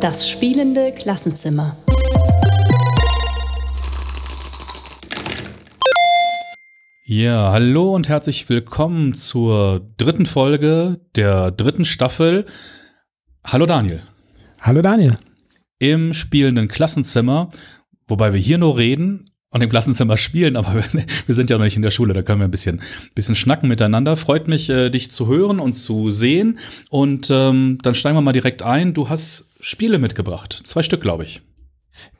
Das spielende Klassenzimmer. Ja, hallo und herzlich willkommen zur dritten Folge der dritten Staffel. Hallo Daniel. Hallo Daniel. Im spielenden Klassenzimmer, wobei wir hier nur reden und im Klassenzimmer spielen, aber wir sind ja noch nicht in der Schule, da können wir ein bisschen, bisschen schnacken miteinander. Freut mich, äh, dich zu hören und zu sehen. Und ähm, dann steigen wir mal direkt ein. Du hast Spiele mitgebracht. Zwei Stück, glaube ich.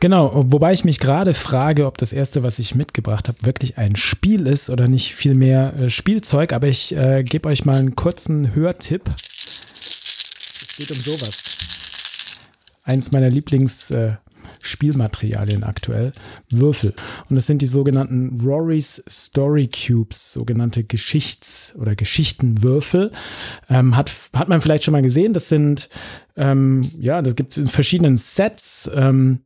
Genau, wobei ich mich gerade frage, ob das erste, was ich mitgebracht habe, wirklich ein Spiel ist oder nicht vielmehr äh, Spielzeug. Aber ich äh, gebe euch mal einen kurzen Hörtipp. Es geht um sowas. Eins meiner Lieblings- äh, Spielmaterialien aktuell, Würfel. Und das sind die sogenannten Rory's Story Cubes, sogenannte Geschichts- oder Geschichtenwürfel. Ähm, hat, hat man vielleicht schon mal gesehen. Das sind, ähm, ja, das gibt es in verschiedenen Sets. Ähm,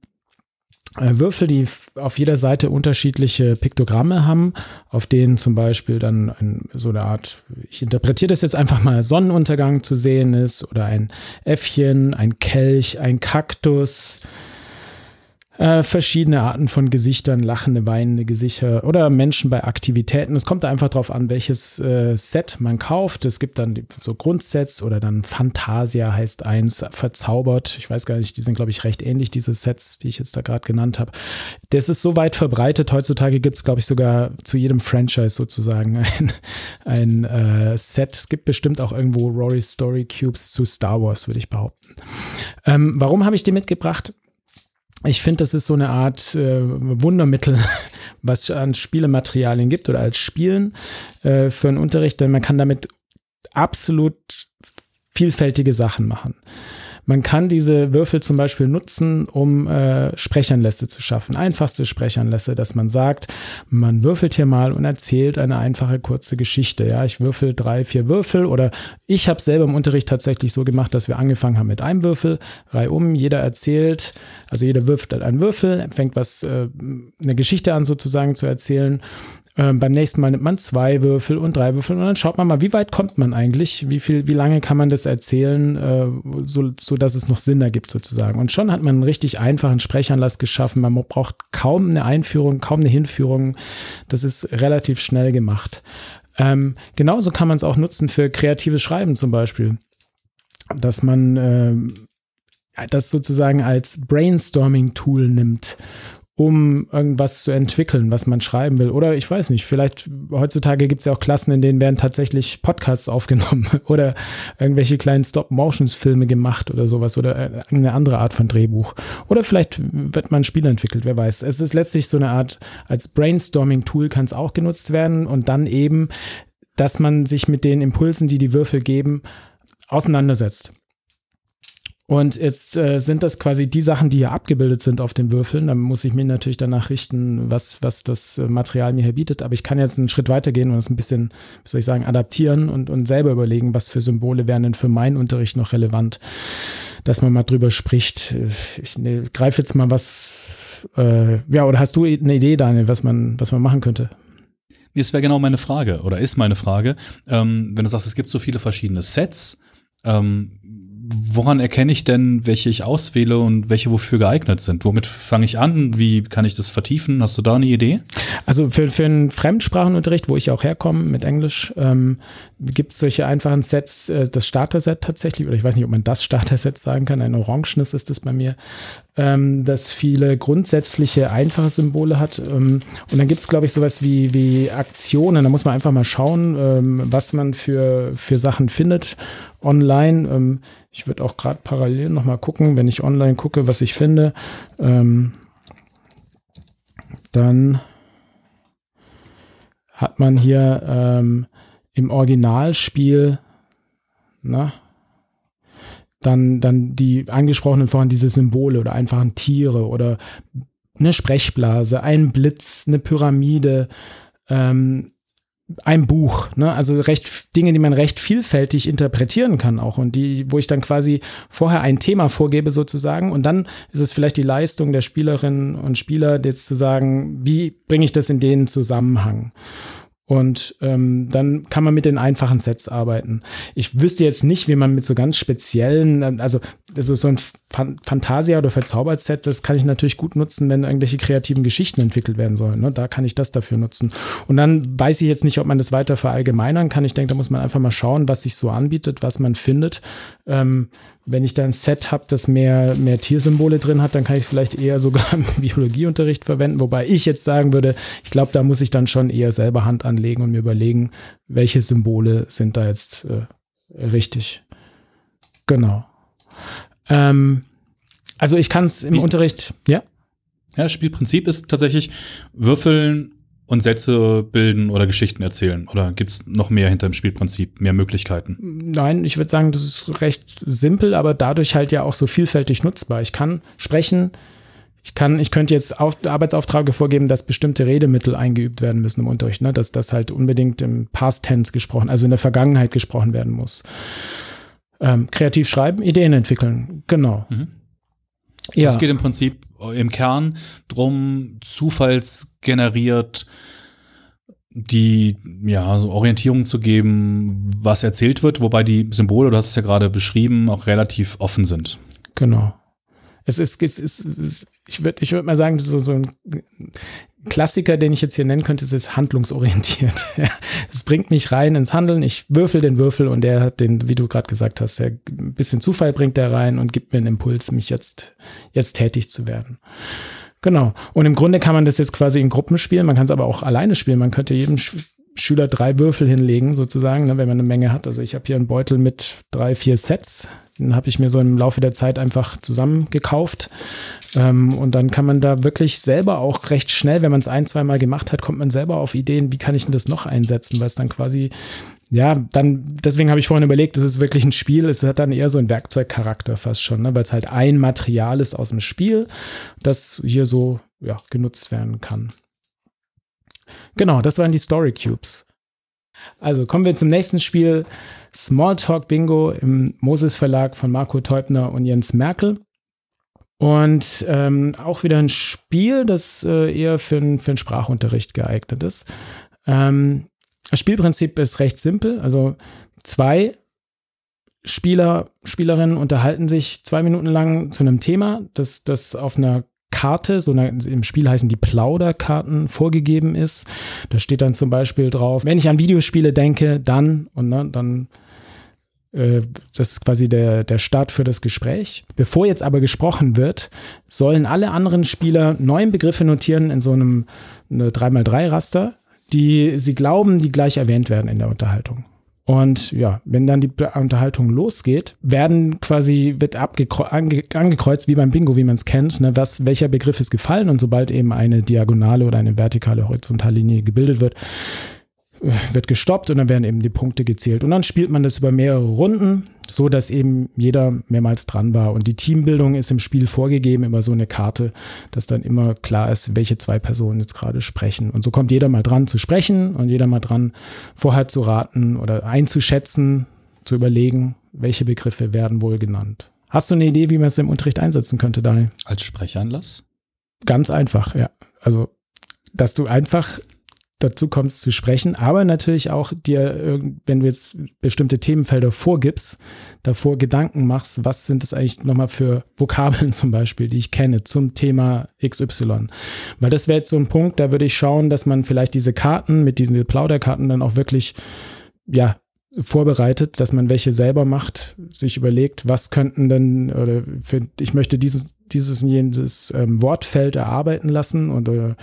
äh, Würfel, die auf jeder Seite unterschiedliche Piktogramme haben, auf denen zum Beispiel dann ein, so eine Art, ich interpretiere das jetzt einfach mal, Sonnenuntergang zu sehen ist oder ein Äffchen, ein Kelch, ein Kaktus, äh, verschiedene Arten von Gesichtern, lachende, weinende Gesichter oder Menschen bei Aktivitäten. Es kommt einfach darauf an, welches äh, Set man kauft. Es gibt dann so Grundsets oder dann Fantasia heißt eins, verzaubert. Ich weiß gar nicht, die sind, glaube ich, recht ähnlich, diese Sets, die ich jetzt da gerade genannt habe. Das ist so weit verbreitet. Heutzutage gibt es, glaube ich, sogar zu jedem Franchise sozusagen ein, ein äh, Set. Es gibt bestimmt auch irgendwo Rory Story Cubes zu Star Wars, würde ich behaupten. Ähm, warum habe ich die mitgebracht? Ich finde, das ist so eine Art äh, Wundermittel, was an Spielematerialien gibt oder als Spielen äh, für einen Unterricht, denn man kann damit absolut vielfältige Sachen machen. Man kann diese Würfel zum Beispiel nutzen, um äh, Sprechanlässe zu schaffen. Einfachste Sprechanlässe, dass man sagt, man würfelt hier mal und erzählt eine einfache kurze Geschichte. Ja, ich würfel drei, vier Würfel oder ich habe selber im Unterricht tatsächlich so gemacht, dass wir angefangen haben mit einem Würfel, Reihe um, jeder erzählt, also jeder wirft einen Würfel, fängt was, äh, eine Geschichte an sozusagen zu erzählen ähm, beim nächsten Mal nimmt man zwei Würfel und drei Würfel und dann schaut man mal, wie weit kommt man eigentlich, wie viel, wie lange kann man das erzählen, äh, so, so dass es noch Sinn ergibt sozusagen. Und schon hat man einen richtig einfachen Sprechanlass geschaffen. Man braucht kaum eine Einführung, kaum eine Hinführung. Das ist relativ schnell gemacht. Ähm, genauso kann man es auch nutzen für kreatives Schreiben zum Beispiel, dass man äh, das sozusagen als Brainstorming-Tool nimmt um irgendwas zu entwickeln, was man schreiben will. Oder ich weiß nicht, vielleicht heutzutage gibt es ja auch Klassen, in denen werden tatsächlich Podcasts aufgenommen oder irgendwelche kleinen Stop-Motions-Filme gemacht oder sowas oder eine andere Art von Drehbuch. Oder vielleicht wird man ein Spiel entwickelt, wer weiß. Es ist letztlich so eine Art, als Brainstorming-Tool kann es auch genutzt werden und dann eben, dass man sich mit den Impulsen, die die Würfel geben, auseinandersetzt. Und jetzt äh, sind das quasi die Sachen, die hier abgebildet sind auf den Würfeln. Da muss ich mir natürlich danach richten, was, was das äh, Material mir hier bietet. Aber ich kann jetzt einen Schritt weitergehen und es ein bisschen, wie soll ich sagen, adaptieren und, und selber überlegen, was für Symbole wären denn für meinen Unterricht noch relevant, dass man mal drüber spricht. Ich ne, greife jetzt mal was, äh, ja, oder hast du eine Idee, Daniel, was man, was man machen könnte? Das wäre genau meine Frage oder ist meine Frage. Ähm, wenn du sagst, es gibt so viele verschiedene Sets, ähm, woran erkenne ich denn, welche ich auswähle und welche wofür geeignet sind? Womit fange ich an? Wie kann ich das vertiefen? Hast du da eine Idee? Also für, für einen Fremdsprachenunterricht, wo ich auch herkomme mit Englisch, ähm, gibt es solche einfachen Sets, äh, das Starter-Set tatsächlich, oder ich weiß nicht, ob man das Starter-Set sagen kann, ein orangenes ist das bei mir, ähm, das viele grundsätzliche einfache Symbole hat. Ähm, und dann gibt es, glaube ich, sowas wie, wie Aktionen. Da muss man einfach mal schauen, ähm, was man für, für Sachen findet online. Ähm, ich würde auch gerade parallel noch mal gucken, wenn ich online gucke, was ich finde. Ähm, dann hat man hier ähm, im Originalspiel, na, dann, dann die angesprochenen vorhin diese Symbole oder einfachen Tiere oder eine Sprechblase, ein Blitz, eine Pyramide, ähm, ein Buch, ne? also recht Dinge, die man recht vielfältig interpretieren kann auch und die, wo ich dann quasi vorher ein Thema vorgebe sozusagen und dann ist es vielleicht die Leistung der Spielerinnen und Spieler jetzt zu sagen, wie bringe ich das in den Zusammenhang? Und ähm, dann kann man mit den einfachen Sets arbeiten. Ich wüsste jetzt nicht, wie man mit so ganz speziellen, also, also so ein Fantasia oder Verzaubert-Set, das kann ich natürlich gut nutzen, wenn irgendwelche kreativen Geschichten entwickelt werden sollen. Ne? Da kann ich das dafür nutzen. Und dann weiß ich jetzt nicht, ob man das weiter verallgemeinern kann. Ich denke, da muss man einfach mal schauen, was sich so anbietet, was man findet. Ähm, wenn ich da ein Set habe, das mehr, mehr Tiersymbole drin hat, dann kann ich vielleicht eher sogar im Biologieunterricht verwenden. Wobei ich jetzt sagen würde, ich glaube, da muss ich dann schon eher selber Hand anlegen und mir überlegen, welche Symbole sind da jetzt äh, richtig. Genau. Ähm, also ich kann es im Unterricht, ja? Ja, Spielprinzip ist tatsächlich würfeln und Sätze bilden oder Geschichten erzählen? Oder gibt es noch mehr hinter dem Spielprinzip, mehr Möglichkeiten? Nein, ich würde sagen, das ist recht simpel, aber dadurch halt ja auch so vielfältig nutzbar. Ich kann sprechen, ich kann, ich könnte jetzt auf, Arbeitsaufträge vorgeben, dass bestimmte Redemittel eingeübt werden müssen im Unterricht, ne? dass das halt unbedingt im Past Tense gesprochen, also in der Vergangenheit gesprochen werden muss. Ähm, kreativ schreiben, Ideen entwickeln, genau. Mhm. Ja. Es geht im Prinzip im Kern drum, zufallsgeneriert die ja so Orientierung zu geben, was erzählt wird, wobei die Symbole, du hast es ja gerade beschrieben, auch relativ offen sind. Genau. Es ist, es ist, es ist ich würde ich würd mal sagen, das ist so, so ein Klassiker, den ich jetzt hier nennen könnte, ist handlungsorientiert. Es bringt mich rein ins Handeln. Ich würfel den Würfel und der hat den, wie du gerade gesagt hast, der ein bisschen Zufall bringt der rein und gibt mir einen Impuls, mich jetzt, jetzt tätig zu werden. Genau. Und im Grunde kann man das jetzt quasi in Gruppen spielen. Man kann es aber auch alleine spielen. Man könnte jedem Schüler drei Würfel hinlegen, sozusagen, ne, wenn man eine Menge hat. Also ich habe hier einen Beutel mit drei, vier Sets. Den habe ich mir so im Laufe der Zeit einfach zusammengekauft. Ähm, und dann kann man da wirklich selber auch recht schnell, wenn man es ein, zwei Mal gemacht hat, kommt man selber auf Ideen, wie kann ich denn das noch einsetzen, weil es dann quasi ja, dann, deswegen habe ich vorhin überlegt, das ist wirklich ein Spiel, es hat dann eher so einen Werkzeugcharakter fast schon, ne? weil es halt ein Material ist aus dem Spiel, das hier so ja, genutzt werden kann. Genau, das waren die Story Cubes. Also kommen wir zum nächsten Spiel. Smalltalk Bingo im Moses Verlag von Marco Teubner und Jens Merkel. Und ähm, auch wieder ein Spiel, das äh, eher für, für den Sprachunterricht geeignet ist. Ähm, das Spielprinzip ist recht simpel. Also zwei Spieler, Spielerinnen unterhalten sich zwei Minuten lang zu einem Thema, das, das auf einer Karte, so eine, im Spiel heißen die Plauderkarten, vorgegeben ist. Da steht dann zum Beispiel drauf, wenn ich an Videospiele denke, dann und ne, dann äh, das ist quasi der, der Start für das Gespräch. Bevor jetzt aber gesprochen wird, sollen alle anderen Spieler neun Begriffe notieren in so einem 3x3-Raster, die sie glauben, die gleich erwähnt werden in der Unterhaltung. Und ja, wenn dann die Unterhaltung losgeht, werden quasi, wird angekreuzt, wie beim Bingo, wie man es kennt, ne, was, welcher Begriff ist gefallen. Und sobald eben eine diagonale oder eine vertikale horizontale Linie gebildet wird, wird gestoppt und dann werden eben die Punkte gezählt. Und dann spielt man das über mehrere Runden, so dass eben jeder mehrmals dran war. Und die Teambildung ist im Spiel vorgegeben über so eine Karte, dass dann immer klar ist, welche zwei Personen jetzt gerade sprechen. Und so kommt jeder mal dran zu sprechen und jeder mal dran, vorher zu raten oder einzuschätzen, zu überlegen, welche Begriffe werden wohl genannt. Hast du eine Idee, wie man es im Unterricht einsetzen könnte, Daniel? Als Sprechanlass? Ganz einfach, ja. Also, dass du einfach dazu kommst zu sprechen, aber natürlich auch dir, wenn du jetzt bestimmte Themenfelder vorgibst, davor Gedanken machst, was sind das eigentlich nochmal für Vokabeln zum Beispiel, die ich kenne zum Thema XY. Weil das wäre jetzt so ein Punkt, da würde ich schauen, dass man vielleicht diese Karten mit diesen Plauderkarten dann auch wirklich, ja, vorbereitet, dass man welche selber macht, sich überlegt, was könnten denn, oder für, ich möchte dieses, dieses und jenes ähm, Wortfeld erarbeiten lassen und äh,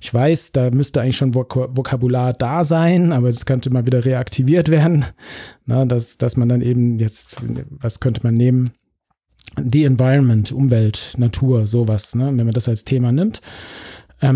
ich weiß, da müsste eigentlich schon Vok Vokabular da sein, aber das könnte mal wieder reaktiviert werden, Na, dass, dass man dann eben jetzt, was könnte man nehmen? Die Environment, Umwelt, Natur, sowas, ne? wenn man das als Thema nimmt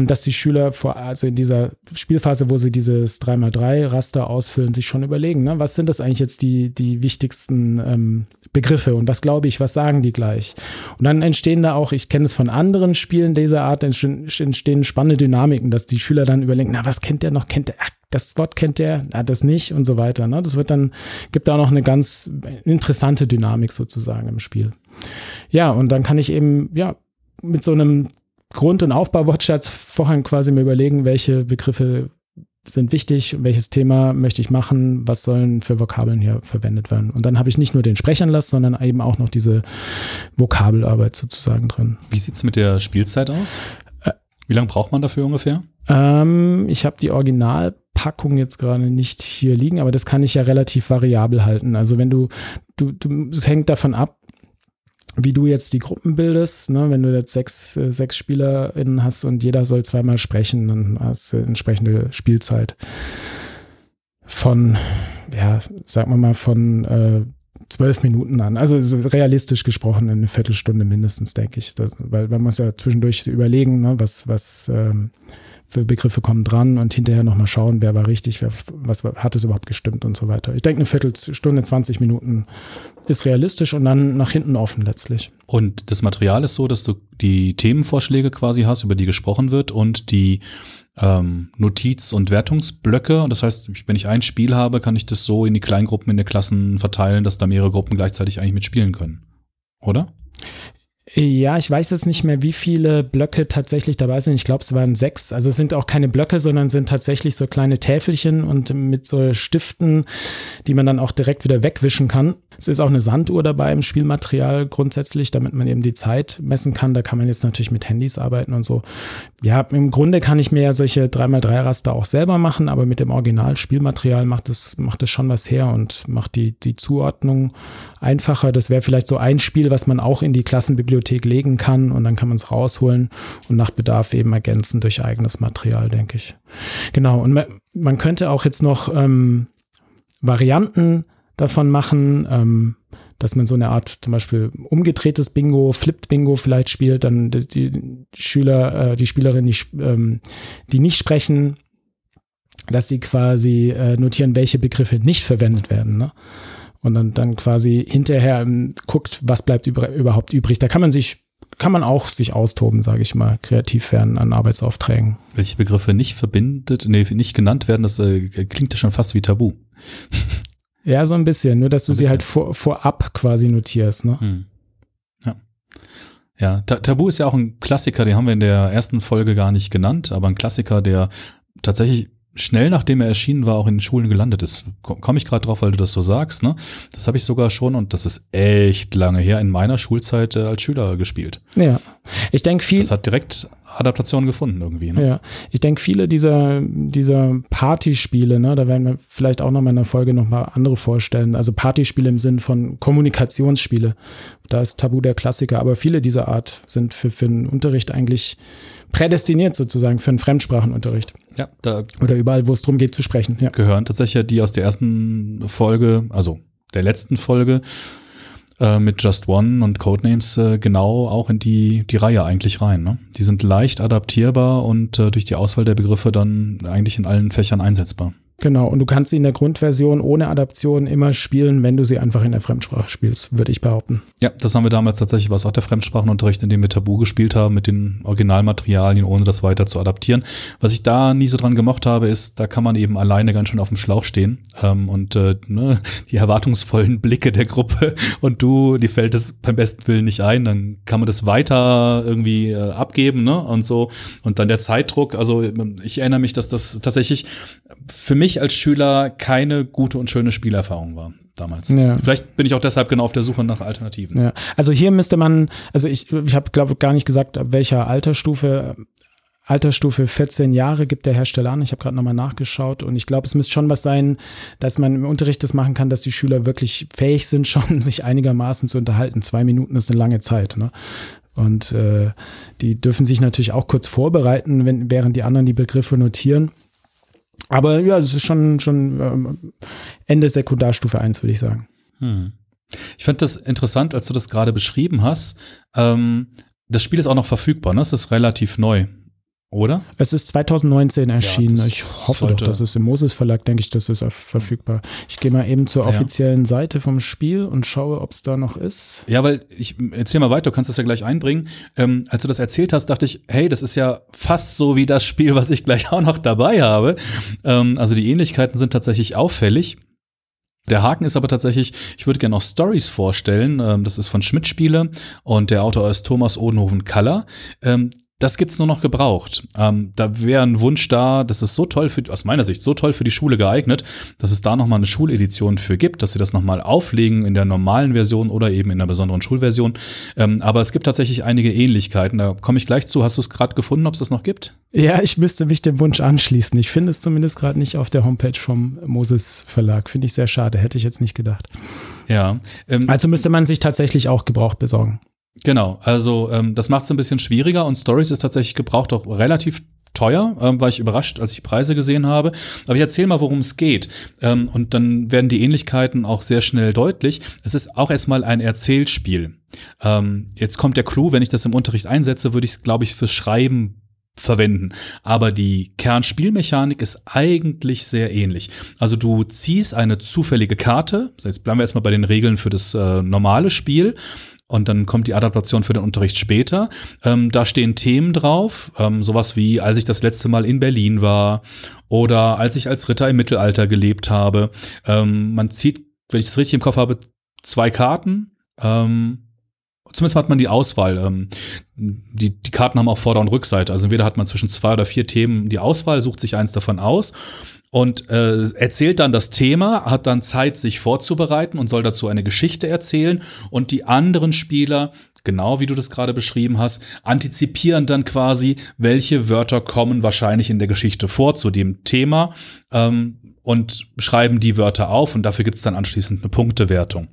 dass die Schüler vor, also in dieser Spielphase, wo sie dieses 3x3-Raster ausfüllen, sich schon überlegen, ne, was sind das eigentlich jetzt die, die wichtigsten ähm, Begriffe und was glaube ich, was sagen die gleich? Und dann entstehen da auch, ich kenne es von anderen Spielen dieser Art, entstehen spannende Dynamiken, dass die Schüler dann überlegen, na, was kennt der noch? Kennt der, ach, das Wort kennt der, na, das nicht und so weiter. Ne? Das wird dann, gibt da noch eine ganz interessante Dynamik sozusagen im Spiel. Ja, und dann kann ich eben, ja, mit so einem Grund- und Aufbauwortschatz vorher quasi mir überlegen, welche Begriffe sind wichtig, welches Thema möchte ich machen, was sollen für Vokabeln hier verwendet werden. Und dann habe ich nicht nur den Sprechanlass, sondern eben auch noch diese Vokabelarbeit sozusagen drin. Wie sieht's mit der Spielzeit aus? Wie lange braucht man dafür ungefähr? Ähm, ich habe die Originalpackung jetzt gerade nicht hier liegen, aber das kann ich ja relativ variabel halten. Also wenn du, du, du es hängt davon ab, wie du jetzt die Gruppen bildest. Ne? Wenn du jetzt sechs, äh, sechs SpielerInnen hast und jeder soll zweimal sprechen, dann hast du entsprechende Spielzeit von, ja, sagen wir mal, von äh, zwölf Minuten an. Also realistisch gesprochen eine Viertelstunde mindestens, denke ich. Das, weil man muss ja zwischendurch überlegen, ne, was, was ähm, für Begriffe kommen dran und hinterher nochmal schauen, wer war richtig, wer, was hat es überhaupt gestimmt und so weiter. Ich denke, eine Viertelstunde, 20 Minuten ist realistisch und dann nach hinten offen letztlich. Und das Material ist so, dass du die Themenvorschläge quasi hast, über die gesprochen wird und die ähm, Notiz- und Wertungsblöcke. Das heißt, wenn ich ein Spiel habe, kann ich das so in die Kleingruppen in den Klassen verteilen, dass da mehrere Gruppen gleichzeitig eigentlich mitspielen können. Oder? Ja, ich weiß jetzt nicht mehr, wie viele Blöcke tatsächlich dabei sind. Ich glaube, es waren sechs. Also es sind auch keine Blöcke, sondern sind tatsächlich so kleine Täfelchen und mit so Stiften, die man dann auch direkt wieder wegwischen kann. Es ist auch eine Sanduhr dabei im Spielmaterial grundsätzlich, damit man eben die Zeit messen kann. Da kann man jetzt natürlich mit Handys arbeiten und so. Ja, im Grunde kann ich mir ja solche 3x3-Raster auch selber machen, aber mit dem Original-Spielmaterial macht es, macht schon was her und macht die, die Zuordnung einfacher. Das wäre vielleicht so ein Spiel, was man auch in die Klassenbibliothek legen kann und dann kann man es rausholen und nach Bedarf eben ergänzen durch eigenes Material, denke ich. Genau, und man könnte auch jetzt noch ähm, Varianten davon machen, ähm, dass man so eine Art zum Beispiel umgedrehtes Bingo, Flipped Bingo vielleicht spielt, dann die, die Schüler, äh, die Spielerinnen, die, ähm, die nicht sprechen, dass die quasi äh, notieren, welche Begriffe nicht verwendet werden. Ne? Und dann, dann quasi hinterher ähm, guckt, was bleibt über, überhaupt übrig. Da kann man sich kann man auch sich austoben, sage ich mal, kreativ werden an Arbeitsaufträgen. Welche Begriffe nicht verbindet, nee, nicht genannt werden, das äh, klingt ja schon fast wie Tabu. Ja, so ein bisschen, nur dass du sie halt vor, vorab quasi notierst, ne? Hm. Ja. Ja, Tabu ist ja auch ein Klassiker, den haben wir in der ersten Folge gar nicht genannt, aber ein Klassiker, der tatsächlich schnell nachdem er erschienen war, auch in den Schulen gelandet ist. Komme ich gerade drauf, weil du das so sagst, ne? Das habe ich sogar schon, und das ist echt lange her, in meiner Schulzeit äh, als Schüler gespielt. Ja. Ich denke viel. Das hat direkt Adaptation gefunden irgendwie. Ne? Ja. Ich denke, viele dieser, dieser Partyspiele, ne, da werden wir vielleicht auch noch mal in der Folge noch mal andere vorstellen. Also Partyspiele im Sinn von Kommunikationsspiele. Da ist Tabu der Klassiker, aber viele dieser Art sind für, für den Unterricht eigentlich prädestiniert sozusagen für einen Fremdsprachenunterricht. Ja, da oder überall, wo es darum geht zu sprechen. Ja. Gehören tatsächlich die aus der ersten Folge, also der letzten Folge äh, mit Just One und Codenames äh, genau auch in die die Reihe eigentlich rein. Ne? Die sind leicht adaptierbar und äh, durch die Auswahl der Begriffe dann eigentlich in allen Fächern einsetzbar. Genau, und du kannst sie in der Grundversion ohne Adaption immer spielen, wenn du sie einfach in der Fremdsprache spielst, würde ich behaupten. Ja, das haben wir damals tatsächlich, was auch der Fremdsprachenunterricht, in dem wir Tabu gespielt haben, mit den Originalmaterialien, ohne das weiter zu adaptieren. Was ich da nie so dran gemocht habe, ist, da kann man eben alleine ganz schön auf dem Schlauch stehen ähm, und äh, ne, die erwartungsvollen Blicke der Gruppe und du, die fällt es beim besten Willen nicht ein, dann kann man das weiter irgendwie äh, abgeben ne, und so. Und dann der Zeitdruck, also ich erinnere mich, dass das tatsächlich für mich als Schüler keine gute und schöne Spielerfahrung war damals. Ja. Vielleicht bin ich auch deshalb genau auf der Suche nach Alternativen. Ja. Also hier müsste man, also ich, ich habe glaube gar nicht gesagt, ab welcher Altersstufe. Altersstufe 14 Jahre gibt der Hersteller an. Ich habe gerade nochmal nachgeschaut und ich glaube, es müsste schon was sein, dass man im Unterricht das machen kann, dass die Schüler wirklich fähig sind, schon sich einigermaßen zu unterhalten. Zwei Minuten ist eine lange Zeit. Ne? Und äh, die dürfen sich natürlich auch kurz vorbereiten, wenn, während die anderen die Begriffe notieren. Aber ja, es ist schon, schon ähm, Ende Sekundarstufe 1, würde ich sagen. Hm. Ich fand das interessant, als du das gerade beschrieben hast. Ähm, das Spiel ist auch noch verfügbar, ne? Es ist relativ neu. Oder? Es ist 2019 erschienen. Ja, ich hoffe doch, dass es im Moses Verlag, denke ich, das ist verfügbar. Ich gehe mal eben zur offiziellen ja. Seite vom Spiel und schaue, ob es da noch ist. Ja, weil ich erzähl mal weiter, du kannst das ja gleich einbringen. Ähm, als du das erzählt hast, dachte ich, hey, das ist ja fast so wie das Spiel, was ich gleich auch noch dabei habe. Ähm, also die Ähnlichkeiten sind tatsächlich auffällig. Der Haken ist aber tatsächlich, ich würde gerne noch Stories vorstellen. Ähm, das ist von Schmidt Spiele und der Autor ist Thomas Odenhoven Kaller. Ähm, das gibt's nur noch gebraucht. Ähm, da wäre ein Wunsch da, das ist so toll für, aus meiner Sicht, so toll für die Schule geeignet, dass es da nochmal eine Schuledition für gibt, dass sie das nochmal auflegen in der normalen Version oder eben in der besonderen Schulversion. Ähm, aber es gibt tatsächlich einige Ähnlichkeiten. Da komme ich gleich zu. Hast du es gerade gefunden, ob es das noch gibt? Ja, ich müsste mich dem Wunsch anschließen. Ich finde es zumindest gerade nicht auf der Homepage vom Moses Verlag. Finde ich sehr schade. Hätte ich jetzt nicht gedacht. Ja. Ähm, also müsste man sich tatsächlich auch gebraucht besorgen. Genau, also ähm, das macht es ein bisschen schwieriger und Stories ist tatsächlich gebraucht auch relativ teuer, ähm, war ich überrascht, als ich die Preise gesehen habe. Aber ich erzähle mal, worum es geht. Ähm, und dann werden die Ähnlichkeiten auch sehr schnell deutlich. Es ist auch erstmal ein Erzählspiel. Ähm, jetzt kommt der Clou, wenn ich das im Unterricht einsetze, würde ich es, glaube ich, fürs Schreiben verwenden. Aber die Kernspielmechanik ist eigentlich sehr ähnlich. Also du ziehst eine zufällige Karte, jetzt bleiben wir erstmal bei den Regeln für das äh, normale Spiel, und dann kommt die Adaptation für den Unterricht später. Ähm, da stehen Themen drauf, ähm, sowas wie, als ich das letzte Mal in Berlin war oder als ich als Ritter im Mittelalter gelebt habe. Ähm, man zieht, wenn ich es richtig im Kopf habe, zwei Karten. Ähm, Zumindest hat man die Auswahl. Ähm, die, die Karten haben auch Vorder- und Rückseite. Also entweder hat man zwischen zwei oder vier Themen die Auswahl, sucht sich eins davon aus und äh, erzählt dann das Thema, hat dann Zeit, sich vorzubereiten und soll dazu eine Geschichte erzählen. Und die anderen Spieler, genau wie du das gerade beschrieben hast, antizipieren dann quasi, welche Wörter kommen wahrscheinlich in der Geschichte vor zu dem Thema ähm, und schreiben die Wörter auf und dafür gibt es dann anschließend eine Punktewertung.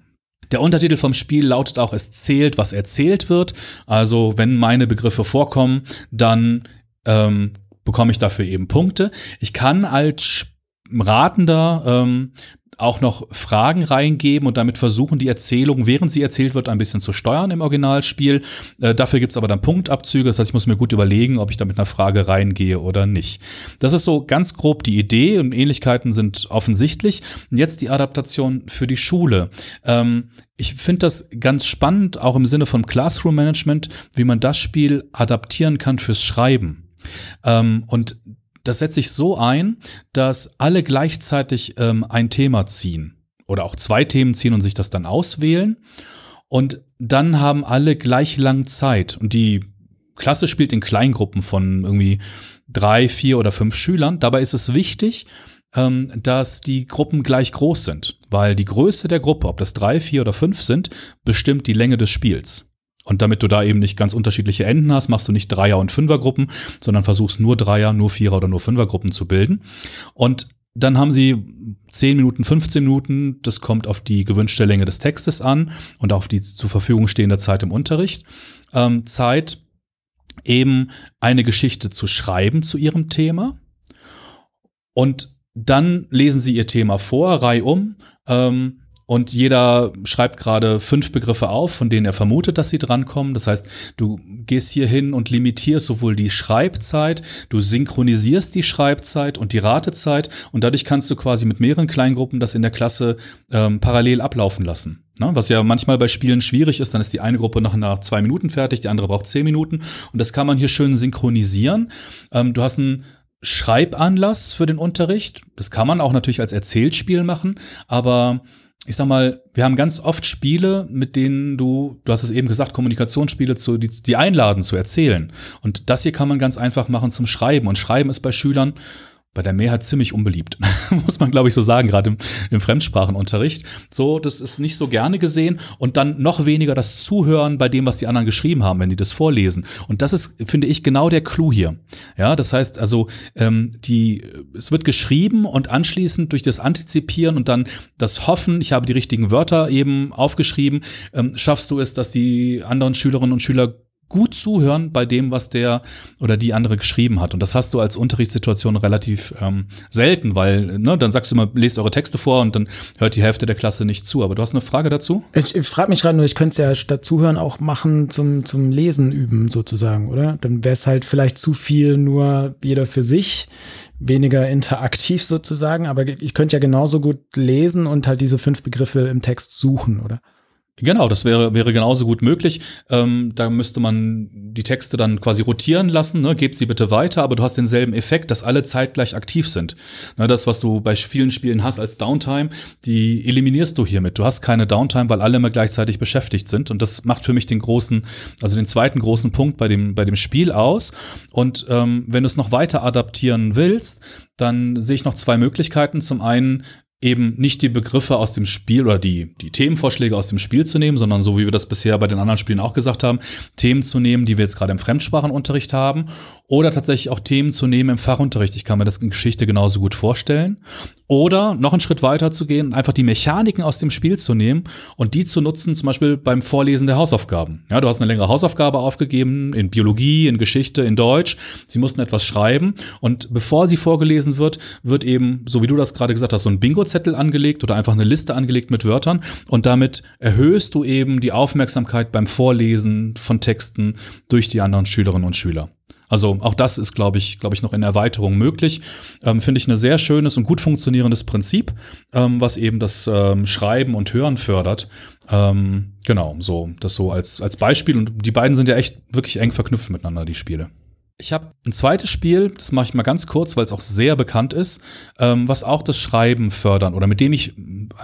Der Untertitel vom Spiel lautet auch, es zählt, was erzählt wird. Also wenn meine Begriffe vorkommen, dann ähm, bekomme ich dafür eben Punkte. Ich kann als Ratender ähm, auch noch Fragen reingeben und damit versuchen, die Erzählung, während sie erzählt wird, ein bisschen zu steuern im Originalspiel. Äh, dafür gibt's aber dann Punktabzüge. Das heißt, ich muss mir gut überlegen, ob ich da mit einer Frage reingehe oder nicht. Das ist so ganz grob die Idee und Ähnlichkeiten sind offensichtlich. Und jetzt die Adaptation für die Schule. Ähm, ich finde das ganz spannend, auch im Sinne von Classroom Management, wie man das Spiel adaptieren kann fürs Schreiben. Ähm, und das setzt sich so ein, dass alle gleichzeitig ähm, ein Thema ziehen oder auch zwei Themen ziehen und sich das dann auswählen. Und dann haben alle gleich lang Zeit. Und die Klasse spielt in Kleingruppen von irgendwie drei, vier oder fünf Schülern. Dabei ist es wichtig, ähm, dass die Gruppen gleich groß sind, weil die Größe der Gruppe, ob das drei, vier oder fünf sind, bestimmt die Länge des Spiels. Und damit du da eben nicht ganz unterschiedliche Enden hast, machst du nicht Dreier- und Fünfergruppen, sondern versuchst nur Dreier, nur Vierer oder nur Fünfergruppen zu bilden. Und dann haben sie 10 Minuten, 15 Minuten, das kommt auf die gewünschte Länge des Textes an und auf die zur Verfügung stehende Zeit im Unterricht. Ähm, Zeit, eben eine Geschichte zu schreiben zu ihrem Thema. Und dann lesen sie ihr Thema vor, reihum. Ähm, und jeder schreibt gerade fünf Begriffe auf, von denen er vermutet, dass sie drankommen. Das heißt, du gehst hier hin und limitierst sowohl die Schreibzeit, du synchronisierst die Schreibzeit und die Ratezeit und dadurch kannst du quasi mit mehreren Kleingruppen das in der Klasse ähm, parallel ablaufen lassen. Ne? Was ja manchmal bei Spielen schwierig ist, dann ist die eine Gruppe nach, nach zwei Minuten fertig, die andere braucht zehn Minuten und das kann man hier schön synchronisieren. Ähm, du hast ein Schreibanlass für den Unterricht. Das kann man auch natürlich als Erzählspiel machen, aber ich sag mal, wir haben ganz oft Spiele, mit denen du, du hast es eben gesagt, Kommunikationsspiele, zu, die, die einladen zu erzählen. Und das hier kann man ganz einfach machen zum Schreiben. Und Schreiben ist bei Schülern bei der Mehrheit ziemlich unbeliebt, muss man glaube ich so sagen, gerade im, im, Fremdsprachenunterricht. So, das ist nicht so gerne gesehen und dann noch weniger das Zuhören bei dem, was die anderen geschrieben haben, wenn die das vorlesen. Und das ist, finde ich, genau der Clou hier. Ja, das heißt also, ähm, die, es wird geschrieben und anschließend durch das Antizipieren und dann das Hoffen, ich habe die richtigen Wörter eben aufgeschrieben, ähm, schaffst du es, dass die anderen Schülerinnen und Schüler gut zuhören bei dem, was der oder die andere geschrieben hat. Und das hast du als Unterrichtssituation relativ ähm, selten, weil ne, dann sagst du immer, lest eure Texte vor und dann hört die Hälfte der Klasse nicht zu. Aber du hast eine Frage dazu? Ich, ich frage mich gerade nur, ich könnte es ja statt Zuhören auch machen zum, zum Lesen üben sozusagen, oder? Dann wäre es halt vielleicht zu viel nur jeder für sich weniger interaktiv sozusagen, aber ich könnte ja genauso gut lesen und halt diese fünf Begriffe im Text suchen, oder? Genau, das wäre, wäre genauso gut möglich. Ähm, da müsste man die Texte dann quasi rotieren lassen, ne? gebt sie bitte weiter, aber du hast denselben Effekt, dass alle zeitgleich aktiv sind. Ne, das, was du bei vielen Spielen hast als Downtime, die eliminierst du hiermit. Du hast keine Downtime, weil alle immer gleichzeitig beschäftigt sind. Und das macht für mich den großen, also den zweiten großen Punkt bei dem, bei dem Spiel aus. Und ähm, wenn du es noch weiter adaptieren willst, dann sehe ich noch zwei Möglichkeiten. Zum einen eben nicht die Begriffe aus dem Spiel oder die, die Themenvorschläge aus dem Spiel zu nehmen, sondern so wie wir das bisher bei den anderen Spielen auch gesagt haben, Themen zu nehmen, die wir jetzt gerade im Fremdsprachenunterricht haben oder tatsächlich auch Themen zu nehmen im Fachunterricht. Ich kann mir das in Geschichte genauso gut vorstellen. Oder noch einen Schritt weiter zu gehen, einfach die Mechaniken aus dem Spiel zu nehmen und die zu nutzen, zum Beispiel beim Vorlesen der Hausaufgaben. Ja, du hast eine längere Hausaufgabe aufgegeben in Biologie, in Geschichte, in Deutsch. Sie mussten etwas schreiben und bevor sie vorgelesen wird, wird eben, so wie du das gerade gesagt hast, so ein Bingo-Zettel angelegt oder einfach eine Liste angelegt mit Wörtern und damit erhöhst du eben die Aufmerksamkeit beim Vorlesen von Texten durch die anderen Schülerinnen und Schüler. Also auch das ist, glaube ich, glaube ich, noch in Erweiterung möglich. Ähm, Finde ich ein sehr schönes und gut funktionierendes Prinzip, ähm, was eben das ähm, Schreiben und Hören fördert. Ähm, genau, so das so als als Beispiel. Und die beiden sind ja echt wirklich eng verknüpft miteinander, die Spiele. Ich habe ein zweites Spiel, das mache ich mal ganz kurz, weil es auch sehr bekannt ist, ähm, was auch das Schreiben fördern oder mit dem ich,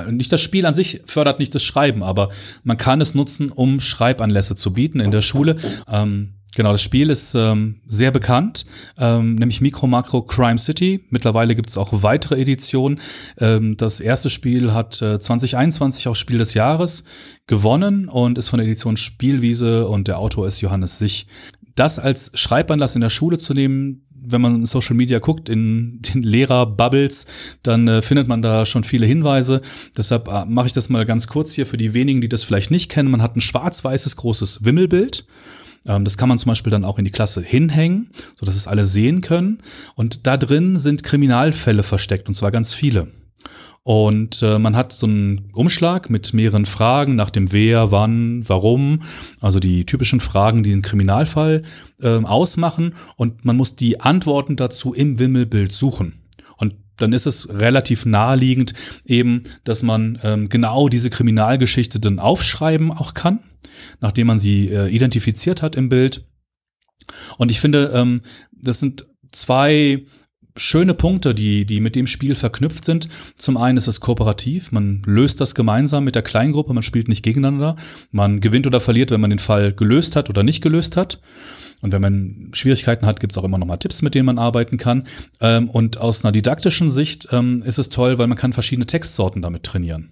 nicht das Spiel an sich fördert nicht das Schreiben, aber man kann es nutzen, um Schreibanlässe zu bieten in der Schule. Ähm, Genau, das Spiel ist ähm, sehr bekannt, ähm, nämlich Micro Macro Crime City. Mittlerweile gibt es auch weitere Editionen. Ähm, das erste Spiel hat äh, 2021 auch Spiel des Jahres gewonnen und ist von der Edition Spielwiese und der Autor ist Johannes Sich. Das als Schreibanlass in der Schule zu nehmen, wenn man Social Media guckt, in den Lehrer-Bubbles, dann äh, findet man da schon viele Hinweise. Deshalb äh, mache ich das mal ganz kurz hier für die wenigen, die das vielleicht nicht kennen. Man hat ein schwarz-weißes großes Wimmelbild das kann man zum Beispiel dann auch in die Klasse hinhängen, so dass es alle sehen können. Und da drin sind Kriminalfälle versteckt, und zwar ganz viele. Und äh, man hat so einen Umschlag mit mehreren Fragen nach dem Wer, wann, warum, also die typischen Fragen, die einen Kriminalfall äh, ausmachen. Und man muss die Antworten dazu im Wimmelbild suchen. Und dann ist es relativ naheliegend eben, dass man ähm, genau diese Kriminalgeschichte dann aufschreiben auch kann nachdem man sie äh, identifiziert hat im Bild. Und ich finde, ähm, das sind zwei schöne Punkte, die, die mit dem Spiel verknüpft sind. Zum einen ist es kooperativ, man löst das gemeinsam mit der Kleingruppe, man spielt nicht gegeneinander, man gewinnt oder verliert, wenn man den Fall gelöst hat oder nicht gelöst hat. Und wenn man Schwierigkeiten hat, gibt es auch immer noch mal Tipps, mit denen man arbeiten kann. Ähm, und aus einer didaktischen Sicht ähm, ist es toll, weil man kann verschiedene Textsorten damit trainieren.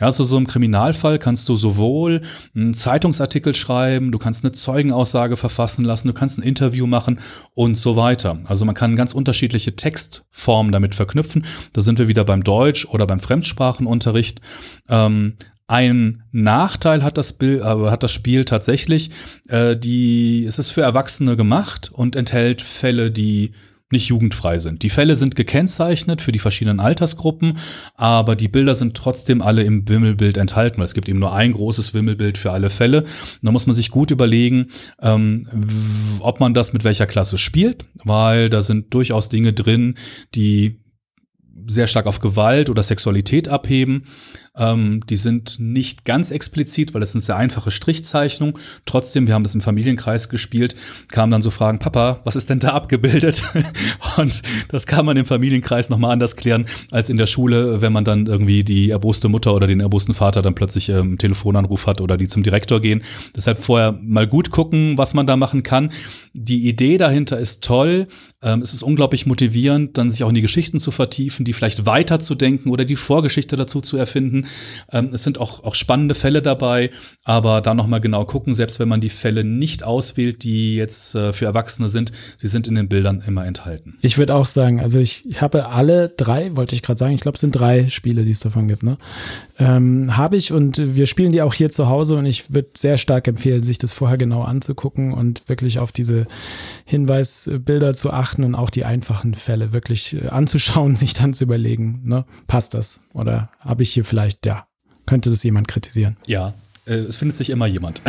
Ja, also so im Kriminalfall kannst du sowohl einen Zeitungsartikel schreiben, du kannst eine Zeugenaussage verfassen lassen, du kannst ein Interview machen und so weiter. Also man kann ganz unterschiedliche Textformen damit verknüpfen. Da sind wir wieder beim Deutsch oder beim Fremdsprachenunterricht. Ähm, ein Nachteil hat das, Bild, äh, hat das Spiel tatsächlich. Äh, die, es ist für Erwachsene gemacht und enthält Fälle, die nicht jugendfrei sind. Die Fälle sind gekennzeichnet für die verschiedenen Altersgruppen, aber die Bilder sind trotzdem alle im Wimmelbild enthalten, es gibt eben nur ein großes Wimmelbild für alle Fälle. Und da muss man sich gut überlegen, ähm, ob man das mit welcher Klasse spielt, weil da sind durchaus Dinge drin, die sehr stark auf Gewalt oder Sexualität abheben. Ähm, die sind nicht ganz explizit, weil es sind sehr einfache Strichzeichnungen. Trotzdem, wir haben das im Familienkreis gespielt, kamen dann so Fragen, Papa, was ist denn da abgebildet? Und das kann man im Familienkreis nochmal anders klären als in der Schule, wenn man dann irgendwie die erboste Mutter oder den erbosten Vater dann plötzlich ähm, einen Telefonanruf hat oder die zum Direktor gehen. Deshalb vorher mal gut gucken, was man da machen kann. Die Idee dahinter ist toll. Ähm, es ist unglaublich motivierend, dann sich auch in die Geschichten zu vertiefen, die vielleicht weiterzudenken oder die Vorgeschichte dazu zu erfinden. Ähm, es sind auch, auch spannende Fälle dabei, aber da nochmal genau gucken, selbst wenn man die Fälle nicht auswählt, die jetzt äh, für Erwachsene sind, sie sind in den Bildern immer enthalten. Ich würde auch sagen, also ich, ich habe alle drei, wollte ich gerade sagen, ich glaube, es sind drei Spiele, die es davon gibt, ne? Ähm, habe ich und wir spielen die auch hier zu Hause und ich würde sehr stark empfehlen, sich das vorher genau anzugucken und wirklich auf diese Hinweisbilder zu achten und auch die einfachen Fälle wirklich äh, anzuschauen, sich dann zu überlegen, ne, passt das oder habe ich hier vielleicht, ja, könnte das jemand kritisieren? Ja, äh, es findet sich immer jemand.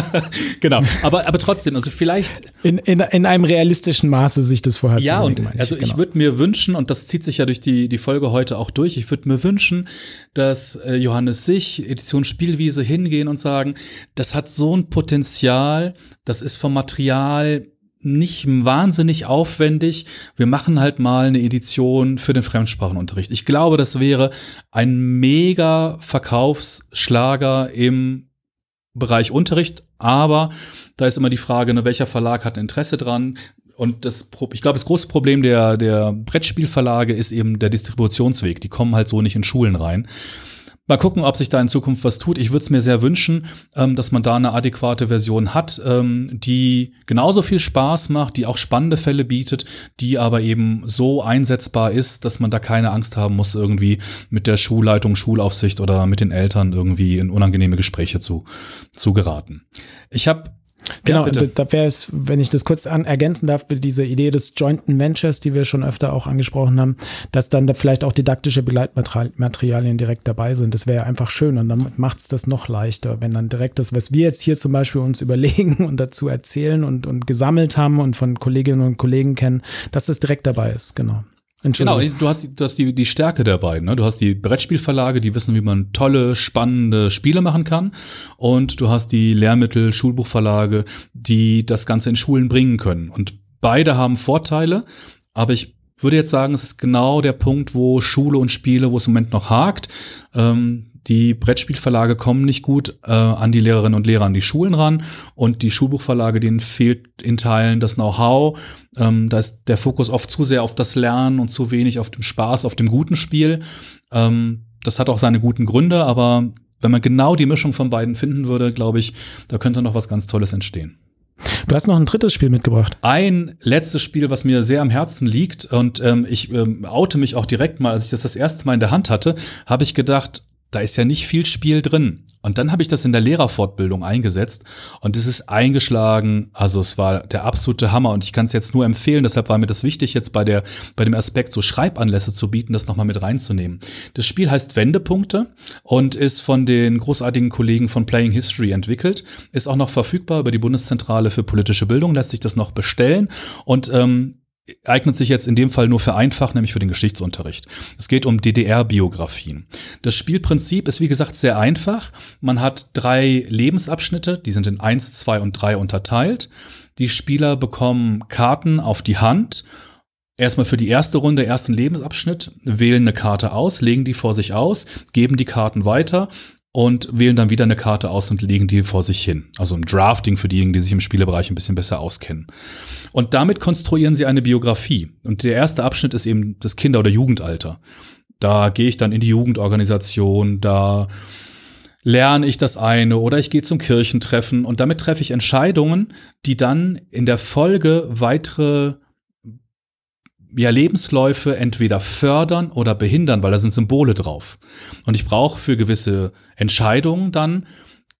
genau, aber, aber trotzdem, also vielleicht. In, in, in einem realistischen Maße sich das vorher Ja, zu und meine also ich genau. würde mir wünschen, und das zieht sich ja durch die, die Folge heute auch durch, ich würde mir wünschen, dass äh, Johannes Sich, Edition Spielwiese, hingehen und sagen, das hat so ein Potenzial, das ist vom Material nicht wahnsinnig aufwendig. Wir machen halt mal eine Edition für den Fremdsprachenunterricht. Ich glaube, das wäre ein mega Verkaufsschlager im Bereich Unterricht, aber da ist immer die Frage, ne, welcher Verlag hat Interesse dran? Und das, ich glaube, das große Problem der, der Brettspielverlage ist eben der Distributionsweg. Die kommen halt so nicht in Schulen rein. Mal gucken, ob sich da in Zukunft was tut. Ich würde es mir sehr wünschen, ähm, dass man da eine adäquate Version hat, ähm, die genauso viel Spaß macht, die auch spannende Fälle bietet, die aber eben so einsetzbar ist, dass man da keine Angst haben muss, irgendwie mit der Schulleitung, Schulaufsicht oder mit den Eltern irgendwie in unangenehme Gespräche zu, zu geraten. Ich habe Genau, ja, da, wäre es, wenn ich das kurz an, ergänzen darf, diese Idee des Jointen Ventures, die wir schon öfter auch angesprochen haben, dass dann da vielleicht auch didaktische Begleitmaterialien direkt dabei sind. Das wäre einfach schön und dann macht es das noch leichter, wenn dann direkt das, was wir jetzt hier zum Beispiel uns überlegen und dazu erzählen und, und gesammelt haben und von Kolleginnen und Kollegen kennen, dass das direkt dabei ist, genau. Genau, du hast, du hast die, die Stärke der beiden. Ne? Du hast die Brettspielverlage, die wissen, wie man tolle, spannende Spiele machen kann. Und du hast die Lehrmittel, Schulbuchverlage, die das Ganze in Schulen bringen können. Und beide haben Vorteile, aber ich würde jetzt sagen, es ist genau der Punkt, wo Schule und Spiele, wo es im Moment noch hakt. Ähm, die Brettspielverlage kommen nicht gut äh, an die Lehrerinnen und Lehrer, an die Schulen ran. Und die Schulbuchverlage, denen fehlt in Teilen das Know-how. Ähm, da ist der Fokus oft zu sehr auf das Lernen und zu wenig auf dem Spaß, auf dem guten Spiel. Ähm, das hat auch seine guten Gründe, aber wenn man genau die Mischung von beiden finden würde, glaube ich, da könnte noch was ganz Tolles entstehen. Du hast noch ein drittes Spiel mitgebracht. Ein letztes Spiel, was mir sehr am Herzen liegt und ähm, ich ähm, oute mich auch direkt mal, als ich das das erste Mal in der Hand hatte, habe ich gedacht, da ist ja nicht viel Spiel drin. Und dann habe ich das in der Lehrerfortbildung eingesetzt und es ist eingeschlagen. Also es war der absolute Hammer und ich kann es jetzt nur empfehlen. Deshalb war mir das wichtig, jetzt bei der bei dem Aspekt so Schreibanlässe zu bieten, das nochmal mit reinzunehmen. Das Spiel heißt Wendepunkte und ist von den großartigen Kollegen von Playing History entwickelt. Ist auch noch verfügbar über die Bundeszentrale für politische Bildung. Lässt sich das noch bestellen und ähm, eignet sich jetzt in dem Fall nur für einfach, nämlich für den Geschichtsunterricht. Es geht um DDR-Biografien. Das Spielprinzip ist wie gesagt sehr einfach. Man hat drei Lebensabschnitte, die sind in eins, zwei und drei unterteilt. Die Spieler bekommen Karten auf die Hand. Erstmal für die erste Runde, ersten Lebensabschnitt, wählen eine Karte aus, legen die vor sich aus, geben die Karten weiter und wählen dann wieder eine Karte aus und legen die vor sich hin. Also ein Drafting für diejenigen, die sich im Spielebereich ein bisschen besser auskennen. Und damit konstruieren sie eine Biografie. Und der erste Abschnitt ist eben das Kinder- oder Jugendalter. Da gehe ich dann in die Jugendorganisation, da lerne ich das eine oder ich gehe zum Kirchentreffen und damit treffe ich Entscheidungen, die dann in der Folge weitere ja, Lebensläufe entweder fördern oder behindern, weil da sind Symbole drauf. Und ich brauche für gewisse Entscheidungen dann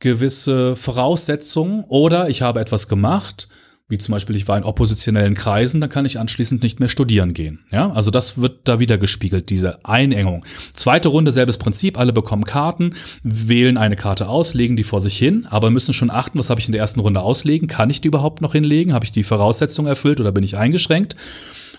gewisse Voraussetzungen oder ich habe etwas gemacht, wie zum Beispiel ich war in oppositionellen Kreisen, dann kann ich anschließend nicht mehr studieren gehen. Ja, also das wird da wieder gespiegelt, diese Einengung. Zweite Runde, selbes Prinzip, alle bekommen Karten, wählen eine Karte aus, legen die vor sich hin, aber müssen schon achten, was habe ich in der ersten Runde auslegen? Kann ich die überhaupt noch hinlegen? Habe ich die Voraussetzungen erfüllt oder bin ich eingeschränkt?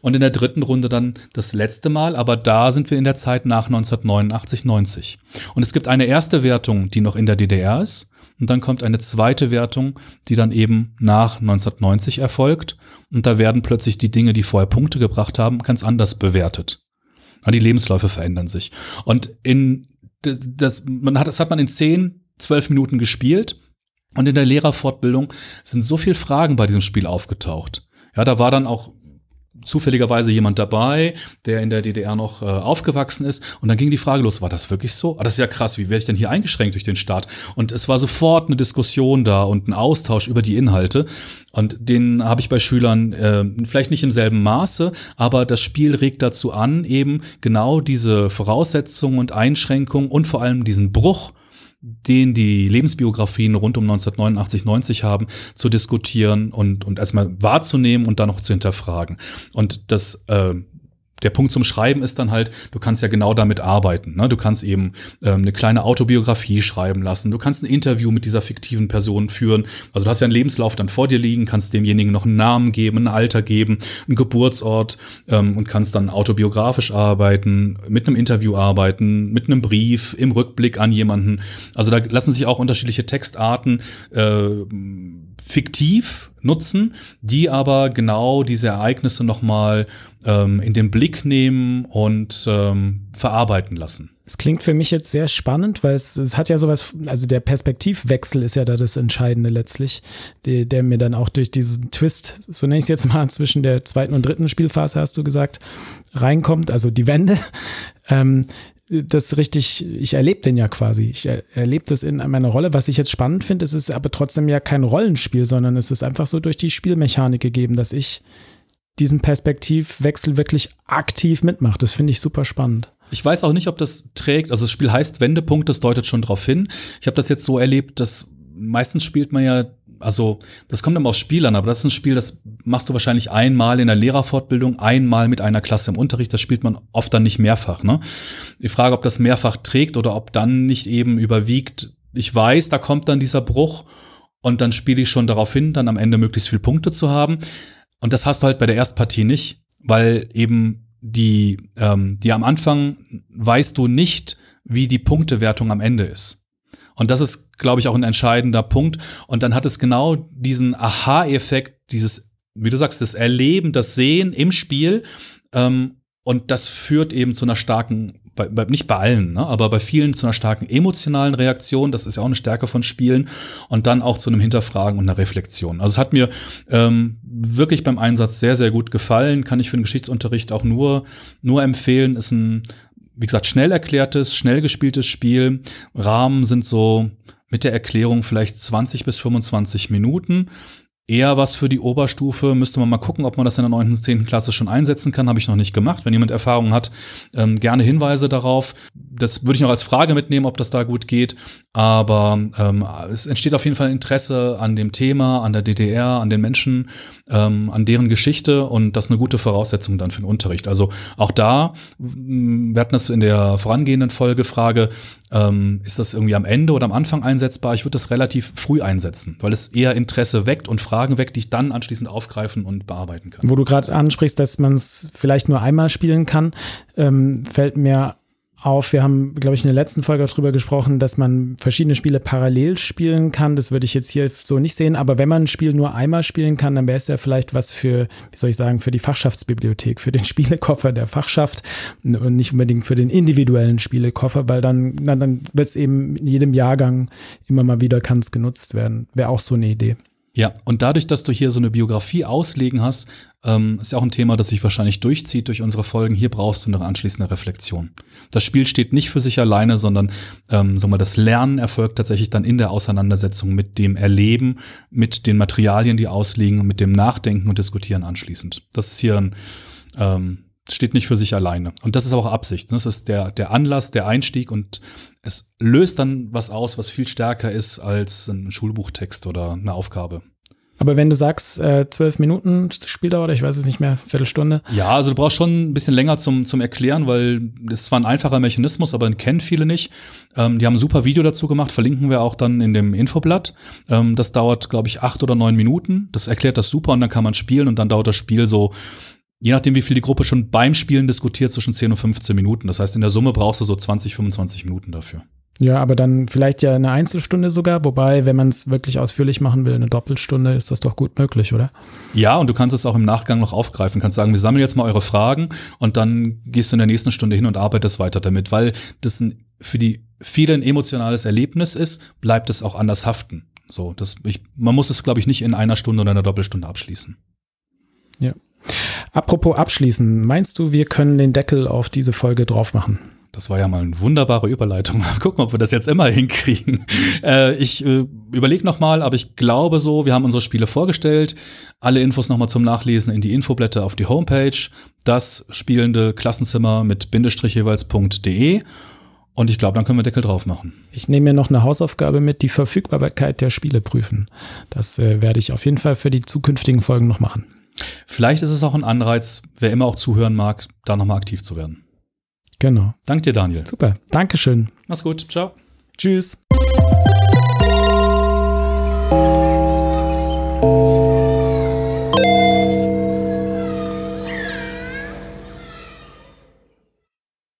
Und in der dritten Runde dann das letzte Mal, aber da sind wir in der Zeit nach 1989, 90. Und es gibt eine erste Wertung, die noch in der DDR ist. Und dann kommt eine zweite Wertung, die dann eben nach 1990 erfolgt. Und da werden plötzlich die Dinge, die vorher Punkte gebracht haben, ganz anders bewertet. Die Lebensläufe verändern sich. Und in das, das, man hat, das hat man in 10, 12 Minuten gespielt. Und in der Lehrerfortbildung sind so viele Fragen bei diesem Spiel aufgetaucht. Ja, da war dann auch zufälligerweise jemand dabei, der in der DDR noch äh, aufgewachsen ist. Und dann ging die Frage los, war das wirklich so? Ah, das ist ja krass, wie werde ich denn hier eingeschränkt durch den Staat? Und es war sofort eine Diskussion da und ein Austausch über die Inhalte. Und den habe ich bei Schülern äh, vielleicht nicht im selben Maße, aber das Spiel regt dazu an, eben genau diese Voraussetzungen und Einschränkungen und vor allem diesen Bruch den die Lebensbiografien rund um 1989, 90 haben, zu diskutieren und, und erstmal wahrzunehmen und dann noch zu hinterfragen. Und das, äh, der Punkt zum Schreiben ist dann halt, du kannst ja genau damit arbeiten. Ne? Du kannst eben ähm, eine kleine Autobiografie schreiben lassen. Du kannst ein Interview mit dieser fiktiven Person führen. Also du hast ja einen Lebenslauf dann vor dir liegen, kannst demjenigen noch einen Namen geben, ein Alter geben, einen Geburtsort ähm, und kannst dann autobiografisch arbeiten, mit einem Interview arbeiten, mit einem Brief, im Rückblick an jemanden. Also da lassen sich auch unterschiedliche Textarten äh, fiktiv nutzen, die aber genau diese Ereignisse nochmal ähm, in den Blick nehmen und ähm, verarbeiten lassen. Es klingt für mich jetzt sehr spannend, weil es, es hat ja sowas, also der Perspektivwechsel ist ja da das Entscheidende letztlich, die, der mir dann auch durch diesen Twist, so nenne ich es jetzt mal, zwischen der zweiten und dritten Spielphase, hast du gesagt, reinkommt, also die Wende. Ähm, das richtig, ich erlebe den ja quasi. Ich erlebe das in meiner Rolle. Was ich jetzt spannend finde, ist es aber trotzdem ja kein Rollenspiel, sondern es ist einfach so durch die Spielmechanik gegeben, dass ich diesen Perspektivwechsel wirklich aktiv mitmache. Das finde ich super spannend. Ich weiß auch nicht, ob das trägt. Also das Spiel heißt Wendepunkt, das deutet schon drauf hin. Ich habe das jetzt so erlebt, dass meistens spielt man ja also das kommt immer aufs Spiel an, aber das ist ein Spiel, das machst du wahrscheinlich einmal in der Lehrerfortbildung, einmal mit einer Klasse im Unterricht, das spielt man oft dann nicht mehrfach. Ne? Die Frage, ob das mehrfach trägt oder ob dann nicht eben überwiegt, ich weiß, da kommt dann dieser Bruch und dann spiele ich schon darauf hin, dann am Ende möglichst viele Punkte zu haben. Und das hast du halt bei der Erstpartie nicht, weil eben die, ähm, die am Anfang weißt du nicht, wie die Punktewertung am Ende ist. Und das ist, glaube ich, auch ein entscheidender Punkt. Und dann hat es genau diesen Aha-Effekt, dieses, wie du sagst, das Erleben, das Sehen im Spiel. Ähm, und das führt eben zu einer starken, bei, bei, nicht bei allen, ne, aber bei vielen zu einer starken emotionalen Reaktion. Das ist ja auch eine Stärke von Spielen. Und dann auch zu einem Hinterfragen und einer Reflexion. Also es hat mir ähm, wirklich beim Einsatz sehr, sehr gut gefallen. Kann ich für den Geschichtsunterricht auch nur, nur empfehlen. Ist ein wie gesagt, schnell erklärtes, schnell gespieltes Spiel. Rahmen sind so mit der Erklärung vielleicht 20 bis 25 Minuten eher was für die Oberstufe. Müsste man mal gucken, ob man das in der 9. und 10. Klasse schon einsetzen kann. Habe ich noch nicht gemacht. Wenn jemand Erfahrung hat, ähm, gerne Hinweise darauf. Das würde ich noch als Frage mitnehmen, ob das da gut geht. Aber ähm, es entsteht auf jeden Fall Interesse an dem Thema, an der DDR, an den Menschen, ähm, an deren Geschichte und das ist eine gute Voraussetzung dann für den Unterricht. Also auch da, wir hatten das in der vorangehenden Folge Frage, ähm, ist das irgendwie am Ende oder am Anfang einsetzbar? Ich würde das relativ früh einsetzen, weil es eher Interesse weckt und Fragen weckt, die ich dann anschließend aufgreifen und bearbeiten kann. Wo du gerade ansprichst, dass man es vielleicht nur einmal spielen kann, ähm, fällt mir auf. Wir haben, glaube ich, in der letzten Folge darüber gesprochen, dass man verschiedene Spiele parallel spielen kann. Das würde ich jetzt hier so nicht sehen. Aber wenn man ein Spiel nur einmal spielen kann, dann wäre es ja vielleicht was für, wie soll ich sagen, für die Fachschaftsbibliothek, für den Spielekoffer der Fachschaft und nicht unbedingt für den individuellen Spielekoffer, weil dann, dann wird es eben in jedem Jahrgang immer mal wieder kann es genutzt werden. Wäre auch so eine Idee. Ja, und dadurch, dass du hier so eine Biografie auslegen hast, ähm, ist ja auch ein Thema, das sich wahrscheinlich durchzieht durch unsere Folgen. Hier brauchst du eine anschließende Reflexion. Das Spiel steht nicht für sich alleine, sondern ähm, sagen wir, das Lernen erfolgt tatsächlich dann in der Auseinandersetzung mit dem Erleben, mit den Materialien, die ausliegen, mit dem Nachdenken und Diskutieren anschließend. Das ist hier ein ähm, steht nicht für sich alleine. Und das ist auch Absicht. Ne? Das ist der, der Anlass, der Einstieg und es löst dann was aus, was viel stärker ist als ein Schulbuchtext oder eine Aufgabe. Aber wenn du sagst, äh, zwölf Minuten Spieldauer, ich weiß es nicht mehr, Viertelstunde. Ja, also du brauchst schon ein bisschen länger zum, zum Erklären, weil es zwar ein einfacher Mechanismus, aber den kennen viele nicht. Ähm, die haben ein super Video dazu gemacht, verlinken wir auch dann in dem Infoblatt. Ähm, das dauert, glaube ich, acht oder neun Minuten. Das erklärt das super und dann kann man spielen und dann dauert das Spiel so je nachdem, wie viel die Gruppe schon beim Spielen diskutiert, zwischen 10 und 15 Minuten. Das heißt, in der Summe brauchst du so 20, 25 Minuten dafür. Ja, aber dann vielleicht ja eine Einzelstunde sogar, wobei, wenn man es wirklich ausführlich machen will, eine Doppelstunde, ist das doch gut möglich, oder? Ja, und du kannst es auch im Nachgang noch aufgreifen, kannst sagen, wir sammeln jetzt mal eure Fragen und dann gehst du in der nächsten Stunde hin und arbeitest weiter damit, weil das ein, für die vielen emotionales Erlebnis ist, bleibt es auch anders haften. So, das, ich, man muss es, glaube ich, nicht in einer Stunde oder einer Doppelstunde abschließen. Ja. Apropos abschließen, meinst du, wir können den Deckel auf diese Folge drauf machen? Das war ja mal eine wunderbare Überleitung. Mal gucken, ob wir das jetzt immer hinkriegen. Äh, ich äh, überlege noch mal, aber ich glaube so, wir haben unsere Spiele vorgestellt. Alle Infos noch mal zum Nachlesen in die Infoblätter auf die Homepage. Das spielende Klassenzimmer mit Bindestrich jeweils.de. Und ich glaube, dann können wir Deckel drauf machen. Ich nehme mir noch eine Hausaufgabe mit, die Verfügbarkeit der Spiele prüfen. Das äh, werde ich auf jeden Fall für die zukünftigen Folgen noch machen. Vielleicht ist es auch ein Anreiz, wer immer auch zuhören mag, da nochmal aktiv zu werden. Genau. Dank dir, Daniel. Super. Dankeschön. Mach's gut. Ciao. Tschüss.